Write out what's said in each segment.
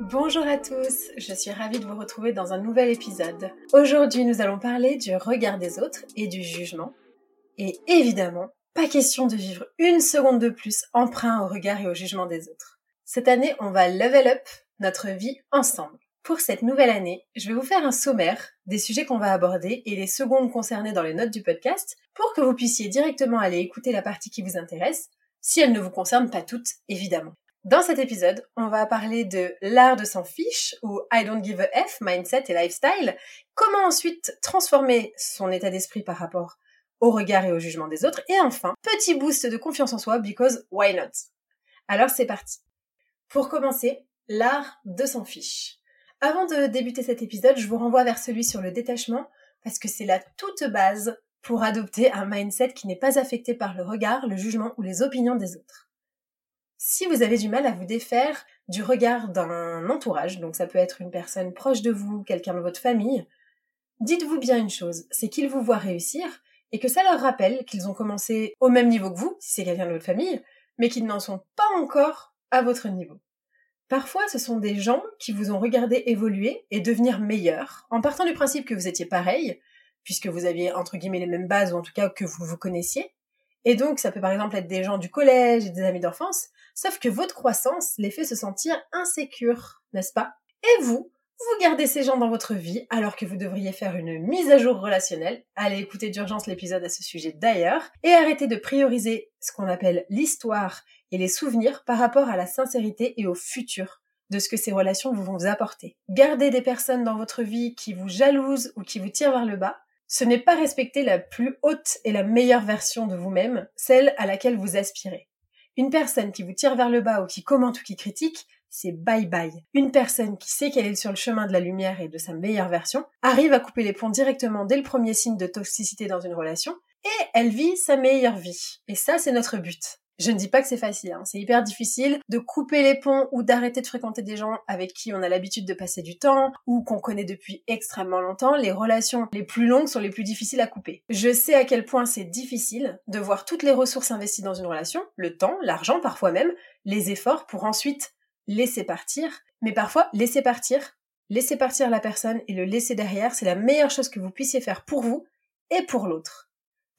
Bonjour à tous, je suis ravie de vous retrouver dans un nouvel épisode. Aujourd'hui, nous allons parler du regard des autres et du jugement. Et évidemment, pas question de vivre une seconde de plus emprunt au regard et au jugement des autres. Cette année, on va level up notre vie ensemble. Pour cette nouvelle année, je vais vous faire un sommaire des sujets qu'on va aborder et les secondes concernées dans les notes du podcast pour que vous puissiez directement aller écouter la partie qui vous intéresse, si elle ne vous concerne pas toutes, évidemment. Dans cet épisode, on va parler de l'art de s'en fiche ou I don't give a F, mindset et lifestyle, comment ensuite transformer son état d'esprit par rapport au regard et au jugement des autres, et enfin, petit boost de confiance en soi because why not? Alors c'est parti. Pour commencer, l'art de s'en fiche. Avant de débuter cet épisode, je vous renvoie vers celui sur le détachement parce que c'est la toute base pour adopter un mindset qui n'est pas affecté par le regard, le jugement ou les opinions des autres. Si vous avez du mal à vous défaire du regard d'un entourage, donc ça peut être une personne proche de vous, quelqu'un de votre famille, dites-vous bien une chose, c'est qu'ils vous voient réussir et que ça leur rappelle qu'ils ont commencé au même niveau que vous, si c'est quelqu'un de votre famille, mais qu'ils n'en sont pas encore à votre niveau. Parfois, ce sont des gens qui vous ont regardé évoluer et devenir meilleurs, en partant du principe que vous étiez pareil, puisque vous aviez entre guillemets les mêmes bases, ou en tout cas que vous vous connaissiez. Et donc, ça peut par exemple être des gens du collège et des amis d'enfance, sauf que votre croissance les fait se sentir insécures, n'est-ce pas? Et vous, vous gardez ces gens dans votre vie alors que vous devriez faire une mise à jour relationnelle. Allez écouter d'urgence l'épisode à ce sujet d'ailleurs. Et arrêtez de prioriser ce qu'on appelle l'histoire et les souvenirs par rapport à la sincérité et au futur de ce que ces relations vous vont vous apporter. Gardez des personnes dans votre vie qui vous jalousent ou qui vous tirent vers le bas. Ce n'est pas respecter la plus haute et la meilleure version de vous-même, celle à laquelle vous aspirez. Une personne qui vous tire vers le bas ou qui commente ou qui critique, c'est bye bye. Une personne qui sait qu'elle est sur le chemin de la lumière et de sa meilleure version arrive à couper les ponts directement dès le premier signe de toxicité dans une relation et elle vit sa meilleure vie. Et ça, c'est notre but. Je ne dis pas que c'est facile, hein. c'est hyper difficile de couper les ponts ou d'arrêter de fréquenter des gens avec qui on a l'habitude de passer du temps ou qu'on connaît depuis extrêmement longtemps. Les relations les plus longues sont les plus difficiles à couper. Je sais à quel point c'est difficile de voir toutes les ressources investies dans une relation, le temps, l'argent parfois même, les efforts pour ensuite laisser partir. Mais parfois, laisser partir, laisser partir la personne et le laisser derrière, c'est la meilleure chose que vous puissiez faire pour vous et pour l'autre.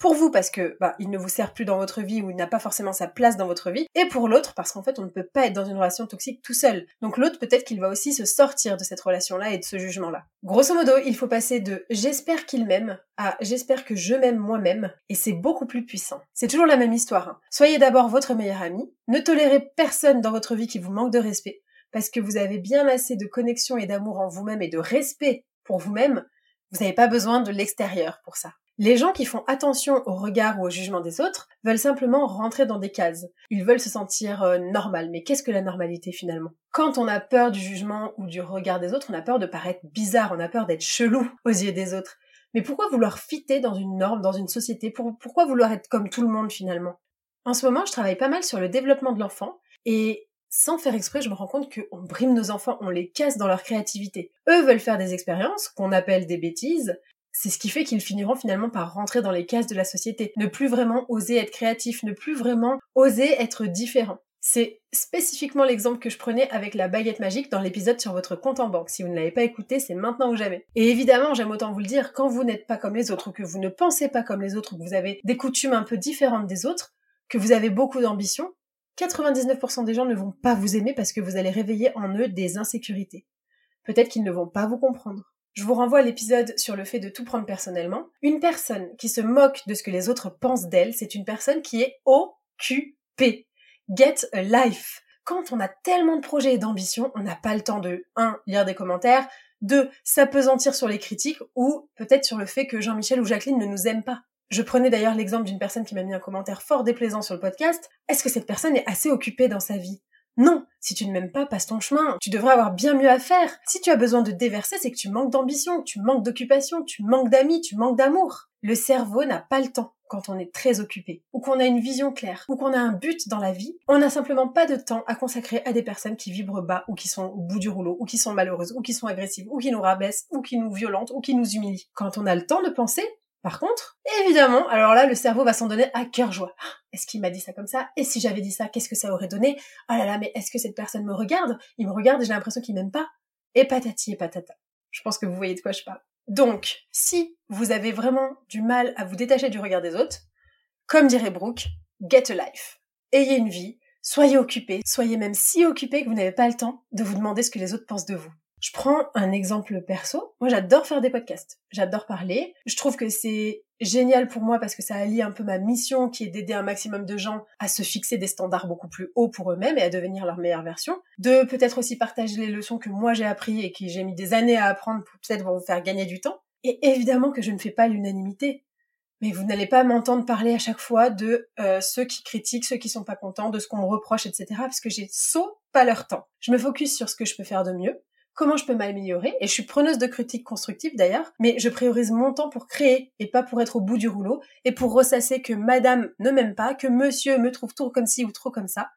Pour vous parce que bah, il ne vous sert plus dans votre vie ou il n'a pas forcément sa place dans votre vie, et pour l'autre parce qu'en fait on ne peut pas être dans une relation toxique tout seul. Donc l'autre peut-être qu'il va aussi se sortir de cette relation-là et de ce jugement-là. Grosso modo, il faut passer de j'espère qu'il m'aime à j'espère que je m'aime moi-même, et c'est beaucoup plus puissant. C'est toujours la même histoire. Hein. Soyez d'abord votre meilleur ami, ne tolérez personne dans votre vie qui vous manque de respect, parce que vous avez bien assez de connexion et d'amour en vous-même et de respect pour vous-même, vous n'avez pas besoin de l'extérieur pour ça. Les gens qui font attention au regard ou au jugement des autres veulent simplement rentrer dans des cases. Ils veulent se sentir euh, normal. Mais qu'est-ce que la normalité finalement? Quand on a peur du jugement ou du regard des autres, on a peur de paraître bizarre, on a peur d'être chelou aux yeux des autres. Mais pourquoi vouloir fitter dans une norme, dans une société? Pourquoi vouloir être comme tout le monde finalement? En ce moment, je travaille pas mal sur le développement de l'enfant et sans faire exprès, je me rends compte qu'on brime nos enfants, on les casse dans leur créativité. Eux veulent faire des expériences, qu'on appelle des bêtises, c'est ce qui fait qu'ils finiront finalement par rentrer dans les cases de la société, ne plus vraiment oser être créatifs, ne plus vraiment oser être différents. C'est spécifiquement l'exemple que je prenais avec la baguette magique dans l'épisode sur votre compte en banque. Si vous ne l'avez pas écouté, c'est maintenant ou jamais. Et évidemment, j'aime autant vous le dire, quand vous n'êtes pas comme les autres, que vous ne pensez pas comme les autres, que vous avez des coutumes un peu différentes des autres, que vous avez beaucoup d'ambition, 99% des gens ne vont pas vous aimer parce que vous allez réveiller en eux des insécurités. Peut-être qu'ils ne vont pas vous comprendre. Je vous renvoie à l'épisode sur le fait de tout prendre personnellement. Une personne qui se moque de ce que les autres pensent d'elle, c'est une personne qui est occupée. Get a life. Quand on a tellement de projets et d'ambitions, on n'a pas le temps de 1. lire des commentaires, 2. s'apesantir sur les critiques ou peut-être sur le fait que Jean-Michel ou Jacqueline ne nous aiment pas. Je prenais d'ailleurs l'exemple d'une personne qui m'a mis un commentaire fort déplaisant sur le podcast. Est-ce que cette personne est assez occupée dans sa vie? Non, si tu ne m'aimes pas, passe ton chemin. Tu devrais avoir bien mieux à faire. Si tu as besoin de déverser, c'est que tu manques d'ambition, tu manques d'occupation, tu manques d'amis, tu manques d'amour. Le cerveau n'a pas le temps quand on est très occupé, ou qu'on a une vision claire, ou qu'on a un but dans la vie, on n'a simplement pas de temps à consacrer à des personnes qui vibrent bas, ou qui sont au bout du rouleau, ou qui sont malheureuses, ou qui sont agressives, ou qui nous rabaissent, ou qui nous violentent, ou qui nous humilient. Quand on a le temps de penser, par contre, évidemment, alors là, le cerveau va s'en donner à cœur joie. Ah, est-ce qu'il m'a dit ça comme ça? Et si j'avais dit ça, qu'est-ce que ça aurait donné? Oh là là, mais est-ce que cette personne me regarde? Il me regarde et j'ai l'impression qu'il m'aime pas. Et patati et patata. Je pense que vous voyez de quoi je parle. Donc, si vous avez vraiment du mal à vous détacher du regard des autres, comme dirait Brooke, get a life. Ayez une vie, soyez occupé, soyez même si occupé que vous n'avez pas le temps de vous demander ce que les autres pensent de vous. Je prends un exemple perso. Moi, j'adore faire des podcasts. J'adore parler. Je trouve que c'est génial pour moi parce que ça allie un peu ma mission qui est d'aider un maximum de gens à se fixer des standards beaucoup plus hauts pour eux-mêmes et à devenir leur meilleure version. De peut-être aussi partager les leçons que moi j'ai appris et que j'ai mis des années à apprendre pour peut-être vous faire gagner du temps. Et évidemment que je ne fais pas l'unanimité. Mais vous n'allez pas m'entendre parler à chaque fois de euh, ceux qui critiquent, ceux qui sont pas contents, de ce qu'on me reproche, etc. Parce que j'ai saut pas leur temps. Je me focus sur ce que je peux faire de mieux comment je peux m'améliorer. Et je suis preneuse de critiques constructives d'ailleurs, mais je priorise mon temps pour créer et pas pour être au bout du rouleau et pour ressasser que madame ne m'aime pas, que monsieur me trouve trop comme ci ou trop comme ça.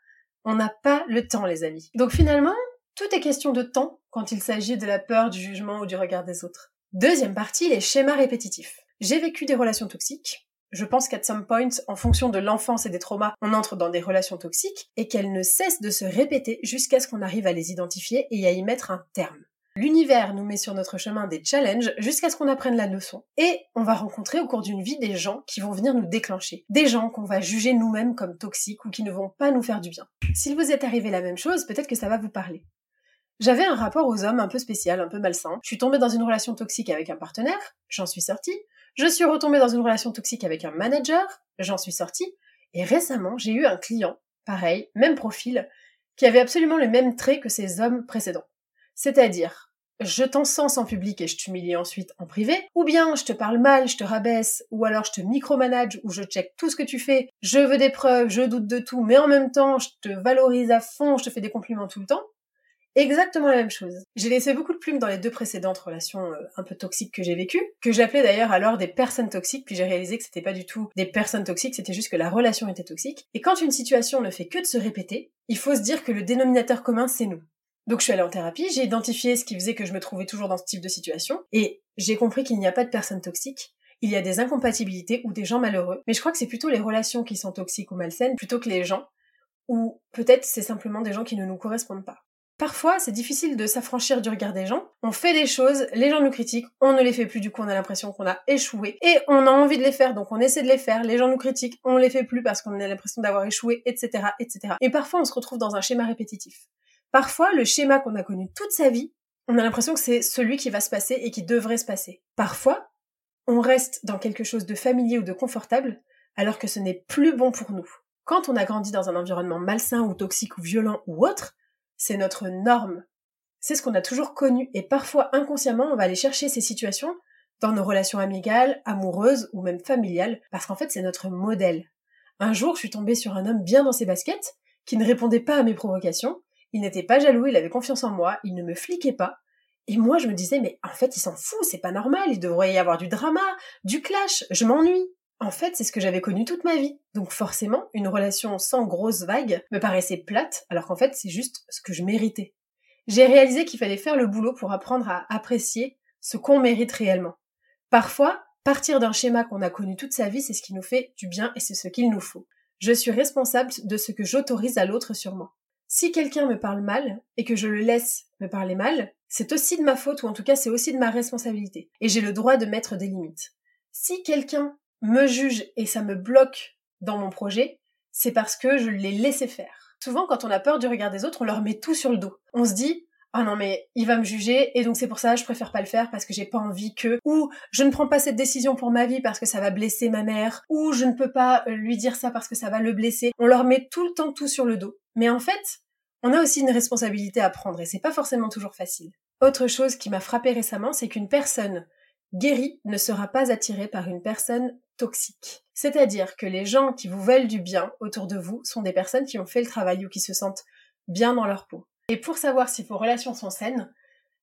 On n'a pas le temps, les amis. Donc finalement, tout est question de temps quand il s'agit de la peur, du jugement ou du regard des autres. Deuxième partie, les schémas répétitifs. J'ai vécu des relations toxiques, je pense qu'à some point, en fonction de l'enfance et des traumas, on entre dans des relations toxiques et qu'elles ne cessent de se répéter jusqu'à ce qu'on arrive à les identifier et à y mettre un terme. L'univers nous met sur notre chemin des challenges jusqu'à ce qu'on apprenne la leçon. Et on va rencontrer au cours d'une vie des gens qui vont venir nous déclencher. Des gens qu'on va juger nous-mêmes comme toxiques ou qui ne vont pas nous faire du bien. S'il vous est arrivé la même chose, peut-être que ça va vous parler. J'avais un rapport aux hommes un peu spécial, un peu malsain. Je suis tombée dans une relation toxique avec un partenaire, j'en suis sortie. Je suis retombée dans une relation toxique avec un manager, j'en suis sortie. Et récemment, j'ai eu un client, pareil, même profil, qui avait absolument les mêmes traits que ces hommes précédents. C'est-à-dire, je t'encense en public et je t'humilie ensuite en privé, ou bien je te parle mal, je te rabaisse, ou alors je te micromanage ou je check tout ce que tu fais, je veux des preuves, je doute de tout, mais en même temps je te valorise à fond, je te fais des compliments tout le temps. Exactement la même chose. J'ai laissé beaucoup de plumes dans les deux précédentes relations euh, un peu toxiques que j'ai vécues, que j'appelais d'ailleurs alors des personnes toxiques, puis j'ai réalisé que c'était pas du tout des personnes toxiques, c'était juste que la relation était toxique. Et quand une situation ne fait que de se répéter, il faut se dire que le dénominateur commun c'est nous. Donc je suis allée en thérapie, j'ai identifié ce qui faisait que je me trouvais toujours dans ce type de situation, et j'ai compris qu'il n'y a pas de personnes toxiques, il y a des incompatibilités ou des gens malheureux, mais je crois que c'est plutôt les relations qui sont toxiques ou malsaines plutôt que les gens, ou peut-être c'est simplement des gens qui ne nous correspondent pas. Parfois, c'est difficile de s'affranchir du regard des gens. On fait des choses, les gens nous critiquent, on ne les fait plus, du coup on a l'impression qu'on a échoué. Et on a envie de les faire, donc on essaie de les faire, les gens nous critiquent, on les fait plus parce qu'on a l'impression d'avoir échoué, etc., etc. Et parfois, on se retrouve dans un schéma répétitif. Parfois, le schéma qu'on a connu toute sa vie, on a l'impression que c'est celui qui va se passer et qui devrait se passer. Parfois, on reste dans quelque chose de familier ou de confortable, alors que ce n'est plus bon pour nous. Quand on a grandi dans un environnement malsain ou toxique ou violent ou autre, c'est notre norme. C'est ce qu'on a toujours connu et parfois inconsciemment on va aller chercher ces situations dans nos relations amicales, amoureuses ou même familiales parce qu'en fait c'est notre modèle. Un jour je suis tombée sur un homme bien dans ses baskets qui ne répondait pas à mes provocations, il n'était pas jaloux, il avait confiance en moi, il ne me fliquait pas. Et moi je me disais mais en fait il s'en fout, c'est pas normal, il devrait y avoir du drama, du clash, je m'ennuie. En fait, c'est ce que j'avais connu toute ma vie. Donc forcément, une relation sans grosses vagues me paraissait plate, alors qu'en fait, c'est juste ce que je méritais. J'ai réalisé qu'il fallait faire le boulot pour apprendre à apprécier ce qu'on mérite réellement. Parfois, partir d'un schéma qu'on a connu toute sa vie, c'est ce qui nous fait du bien et c'est ce qu'il nous faut. Je suis responsable de ce que j'autorise à l'autre sur moi. Si quelqu'un me parle mal et que je le laisse me parler mal, c'est aussi de ma faute ou en tout cas c'est aussi de ma responsabilité. Et j'ai le droit de mettre des limites. Si quelqu'un me juge et ça me bloque dans mon projet, c'est parce que je l'ai laissé faire. Souvent, quand on a peur du regard des autres, on leur met tout sur le dos. On se dit, ah non mais il va me juger et donc c'est pour ça je préfère pas le faire parce que j'ai pas envie que ou je ne prends pas cette décision pour ma vie parce que ça va blesser ma mère ou je ne peux pas euh, lui dire ça parce que ça va le blesser. On leur met tout le temps tout sur le dos. Mais en fait, on a aussi une responsabilité à prendre et c'est pas forcément toujours facile. Autre chose qui m'a frappé récemment, c'est qu'une personne guérie ne sera pas attirée par une personne toxique. C'est-à-dire que les gens qui vous veulent du bien autour de vous sont des personnes qui ont fait le travail ou qui se sentent bien dans leur peau. Et pour savoir si vos relations sont saines,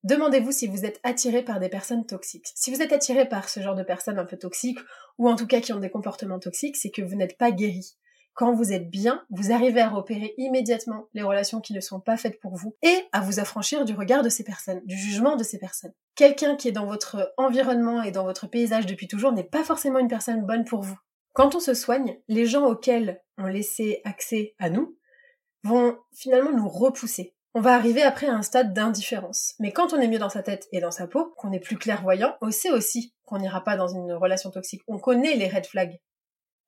demandez-vous si vous êtes attiré par des personnes toxiques. Si vous êtes attiré par ce genre de personnes un peu toxiques, ou en tout cas qui ont des comportements toxiques, c'est que vous n'êtes pas guéri quand vous êtes bien, vous arrivez à repérer immédiatement les relations qui ne sont pas faites pour vous et à vous affranchir du regard de ces personnes, du jugement de ces personnes. Quelqu'un qui est dans votre environnement et dans votre paysage depuis toujours n'est pas forcément une personne bonne pour vous. Quand on se soigne, les gens auxquels on laissait accès à nous vont finalement nous repousser. On va arriver après à un stade d'indifférence. Mais quand on est mieux dans sa tête et dans sa peau, qu'on est plus clairvoyant, on sait aussi qu'on n'ira pas dans une relation toxique. On connaît les red flags.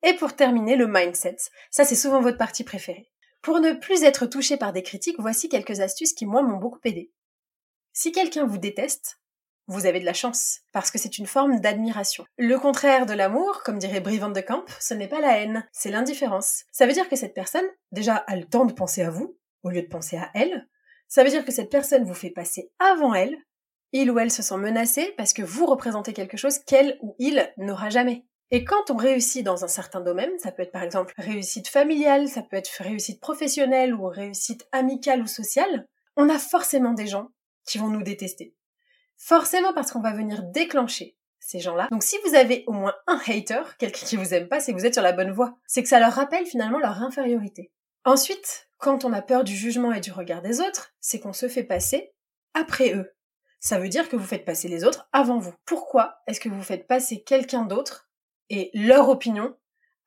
Et pour terminer, le mindset. Ça, c'est souvent votre partie préférée. Pour ne plus être touché par des critiques, voici quelques astuces qui, moi, m'ont beaucoup aidé. Si quelqu'un vous déteste, vous avez de la chance, parce que c'est une forme d'admiration. Le contraire de l'amour, comme dirait Brie de Camp, ce n'est pas la haine, c'est l'indifférence. Ça veut dire que cette personne, déjà, a le temps de penser à vous, au lieu de penser à elle. Ça veut dire que cette personne vous fait passer avant elle. Il ou elle se sent menacé parce que vous représentez quelque chose qu'elle ou il n'aura jamais. Et quand on réussit dans un certain domaine, ça peut être par exemple réussite familiale, ça peut être réussite professionnelle ou réussite amicale ou sociale, on a forcément des gens qui vont nous détester. Forcément parce qu'on va venir déclencher ces gens-là. Donc si vous avez au moins un hater, quelqu'un qui vous aime pas, c'est que vous êtes sur la bonne voie. C'est que ça leur rappelle finalement leur infériorité. Ensuite, quand on a peur du jugement et du regard des autres, c'est qu'on se fait passer après eux. Ça veut dire que vous faites passer les autres avant vous. Pourquoi est-ce que vous faites passer quelqu'un d'autre et leur opinion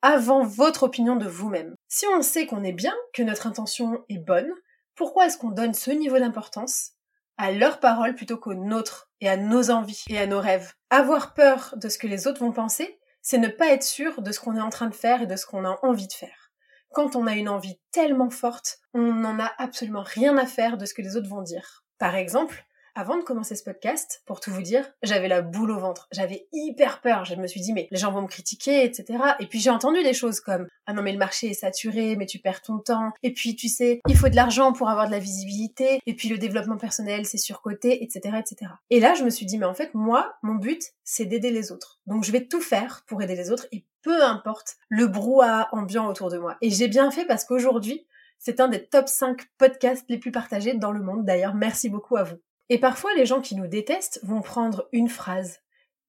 avant votre opinion de vous-même. Si on sait qu'on est bien, que notre intention est bonne, pourquoi est-ce qu'on donne ce niveau d'importance à leurs paroles plutôt qu'aux nôtres et à nos envies et à nos rêves? Avoir peur de ce que les autres vont penser, c'est ne pas être sûr de ce qu'on est en train de faire et de ce qu'on a envie de faire. Quand on a une envie tellement forte, on n'en a absolument rien à faire de ce que les autres vont dire. Par exemple, avant de commencer ce podcast, pour tout vous dire, j'avais la boule au ventre. J'avais hyper peur. Je me suis dit, mais les gens vont me critiquer, etc. Et puis j'ai entendu des choses comme, ah non, mais le marché est saturé, mais tu perds ton temps. Et puis, tu sais, il faut de l'argent pour avoir de la visibilité. Et puis, le développement personnel, c'est surcoté, etc., etc. Et là, je me suis dit, mais en fait, moi, mon but, c'est d'aider les autres. Donc, je vais tout faire pour aider les autres et peu importe le brouhaha ambiant autour de moi. Et j'ai bien fait parce qu'aujourd'hui, c'est un des top 5 podcasts les plus partagés dans le monde. D'ailleurs, merci beaucoup à vous. Et parfois, les gens qui nous détestent vont prendre une phrase,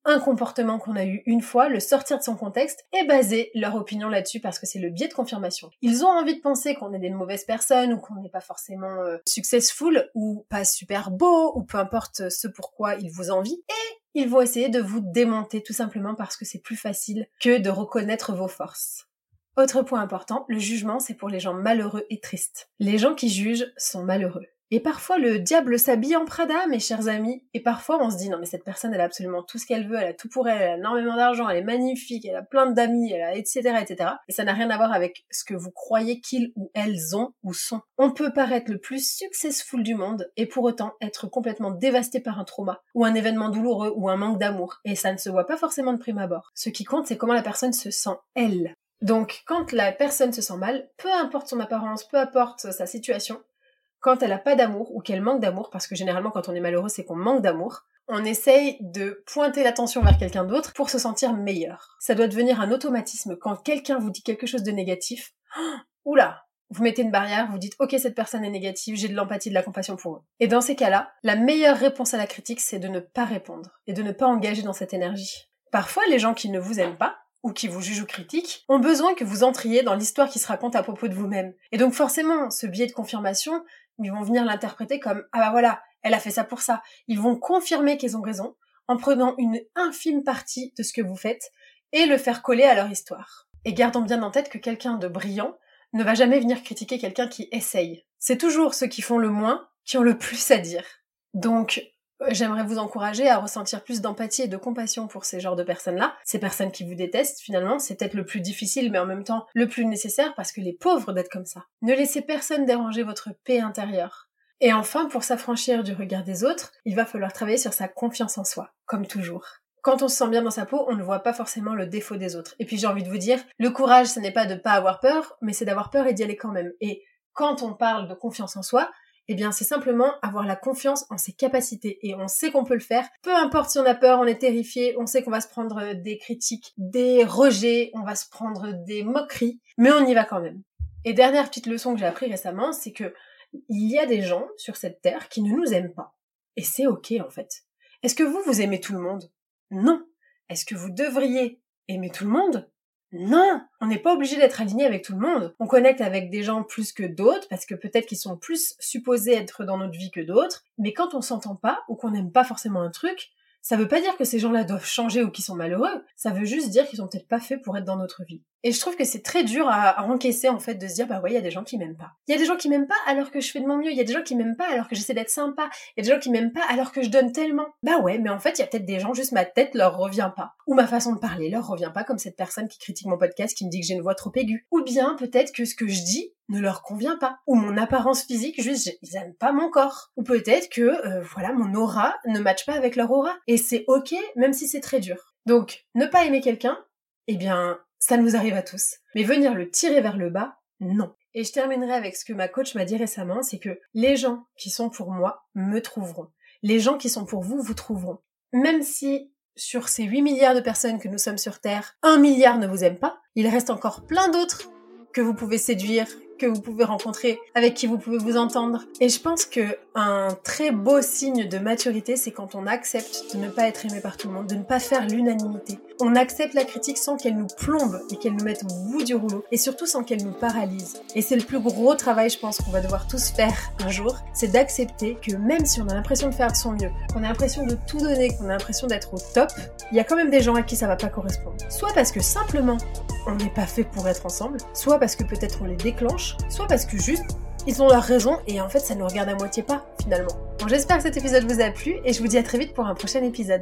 un comportement qu'on a eu une fois, le sortir de son contexte et baser leur opinion là-dessus parce que c'est le biais de confirmation. Ils ont envie de penser qu'on est des mauvaises personnes ou qu'on n'est pas forcément euh, successful ou pas super beau ou peu importe ce pourquoi ils vous envient et ils vont essayer de vous démonter tout simplement parce que c'est plus facile que de reconnaître vos forces. Autre point important, le jugement c'est pour les gens malheureux et tristes. Les gens qui jugent sont malheureux. Et parfois le diable s'habille en Prada, mes chers amis. Et parfois on se dit non mais cette personne elle a absolument tout ce qu'elle veut, elle a tout pour elle, elle a énormément d'argent, elle est magnifique, elle a plein d'amis, elle etc etc. Et ça n'a rien à voir avec ce que vous croyez qu'ils ou elles ont ou sont. On peut paraître le plus successful du monde et pour autant être complètement dévasté par un trauma ou un événement douloureux ou un manque d'amour. Et ça ne se voit pas forcément de prime abord. Ce qui compte c'est comment la personne se sent elle. Donc, quand la personne se sent mal, peu importe son apparence, peu importe sa situation, quand elle n'a pas d'amour ou qu'elle manque d'amour, parce que généralement quand on est malheureux c'est qu'on manque d'amour, on essaye de pointer l'attention vers quelqu'un d'autre pour se sentir meilleur. Ça doit devenir un automatisme. Quand quelqu'un vous dit quelque chose de négatif, oula, vous mettez une barrière, vous dites ok cette personne est négative, j'ai de l'empathie, de la compassion pour eux. Et dans ces cas-là, la meilleure réponse à la critique c'est de ne pas répondre et de ne pas engager dans cette énergie. Parfois les gens qui ne vous aiment pas ou qui vous jugent ou critiquent, ont besoin que vous entriez dans l'histoire qui se raconte à propos de vous-même. Et donc forcément, ce biais de confirmation, ils vont venir l'interpréter comme ah bah voilà, elle a fait ça pour ça. Ils vont confirmer qu'ils ont raison en prenant une infime partie de ce que vous faites et le faire coller à leur histoire. Et gardons bien en tête que quelqu'un de brillant ne va jamais venir critiquer quelqu'un qui essaye. C'est toujours ceux qui font le moins qui ont le plus à dire. Donc, J'aimerais vous encourager à ressentir plus d'empathie et de compassion pour ces genres de personnes-là. Ces personnes qui vous détestent, finalement, c'est peut-être le plus difficile, mais en même temps le plus nécessaire parce que les pauvres d'être comme ça. Ne laissez personne déranger votre paix intérieure. Et enfin, pour s'affranchir du regard des autres, il va falloir travailler sur sa confiance en soi, comme toujours. Quand on se sent bien dans sa peau, on ne voit pas forcément le défaut des autres. Et puis j'ai envie de vous dire, le courage, ce n'est pas de pas avoir peur, mais c'est d'avoir peur et d'y aller quand même. Et quand on parle de confiance en soi, eh bien, c'est simplement avoir la confiance en ses capacités et on sait qu'on peut le faire. Peu importe si on a peur, on est terrifié, on sait qu'on va se prendre des critiques, des rejets, on va se prendre des moqueries, mais on y va quand même. Et dernière petite leçon que j'ai appris récemment, c'est que il y a des gens sur cette terre qui ne nous aiment pas. Et c'est ok en fait. Est-ce que vous, vous aimez tout le monde? Non. Est-ce que vous devriez aimer tout le monde? Non, on n'est pas obligé d'être aligné avec tout le monde. On connecte avec des gens plus que d'autres parce que peut-être qu'ils sont plus supposés être dans notre vie que d'autres. Mais quand on s'entend pas ou qu'on n'aime pas forcément un truc, ça veut pas dire que ces gens-là doivent changer ou qu'ils sont malheureux. Ça veut juste dire qu'ils sont peut-être pas faits pour être dans notre vie. Et je trouve que c'est très dur à, encaisser en fait de se dire bah ouais il y a des gens qui m'aiment pas. Il y a des gens qui m'aiment pas alors que je fais de mon mieux. Il y a des gens qui m'aiment pas alors que j'essaie d'être sympa. Il y a des gens qui m'aiment pas alors que je donne tellement. Bah ouais mais en fait il y a peut-être des gens juste ma tête leur revient pas ou ma façon de parler leur revient pas comme cette personne qui critique mon podcast qui me dit que j'ai une voix trop aiguë. Ou bien peut-être que ce que je dis ne leur convient pas. Ou mon apparence physique, juste, ils aiment pas mon corps. Ou peut-être que, euh, voilà, mon aura ne matche pas avec leur aura. Et c'est ok, même si c'est très dur. Donc, ne pas aimer quelqu'un, eh bien, ça nous arrive à tous. Mais venir le tirer vers le bas, non. Et je terminerai avec ce que ma coach m'a dit récemment, c'est que les gens qui sont pour moi me trouveront. Les gens qui sont pour vous vous trouveront. Même si sur ces 8 milliards de personnes que nous sommes sur Terre, 1 milliard ne vous aime pas, il reste encore plein d'autres que vous pouvez séduire, que vous pouvez rencontrer, avec qui vous pouvez vous entendre. Et je pense que un très beau signe de maturité, c'est quand on accepte de ne pas être aimé par tout le monde, de ne pas faire l'unanimité. On accepte la critique sans qu'elle nous plombe et qu'elle nous mette au bout du rouleau, et surtout sans qu'elle nous paralyse. Et c'est le plus gros travail, je pense, qu'on va devoir tous faire un jour, c'est d'accepter que même si on a l'impression de faire de son mieux, qu'on a l'impression de tout donner, qu'on a l'impression d'être au top, il y a quand même des gens à qui ça va pas correspondre. Soit parce que simplement on n'est pas fait pour être ensemble, soit parce que peut-être on les déclenche, soit parce que juste ils ont leur raison et en fait ça nous regarde à moitié pas finalement. Bon j'espère que cet épisode vous a plu et je vous dis à très vite pour un prochain épisode.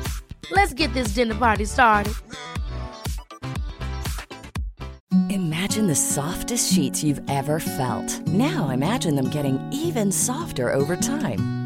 Let's get this dinner party started. Imagine the softest sheets you've ever felt. Now imagine them getting even softer over time.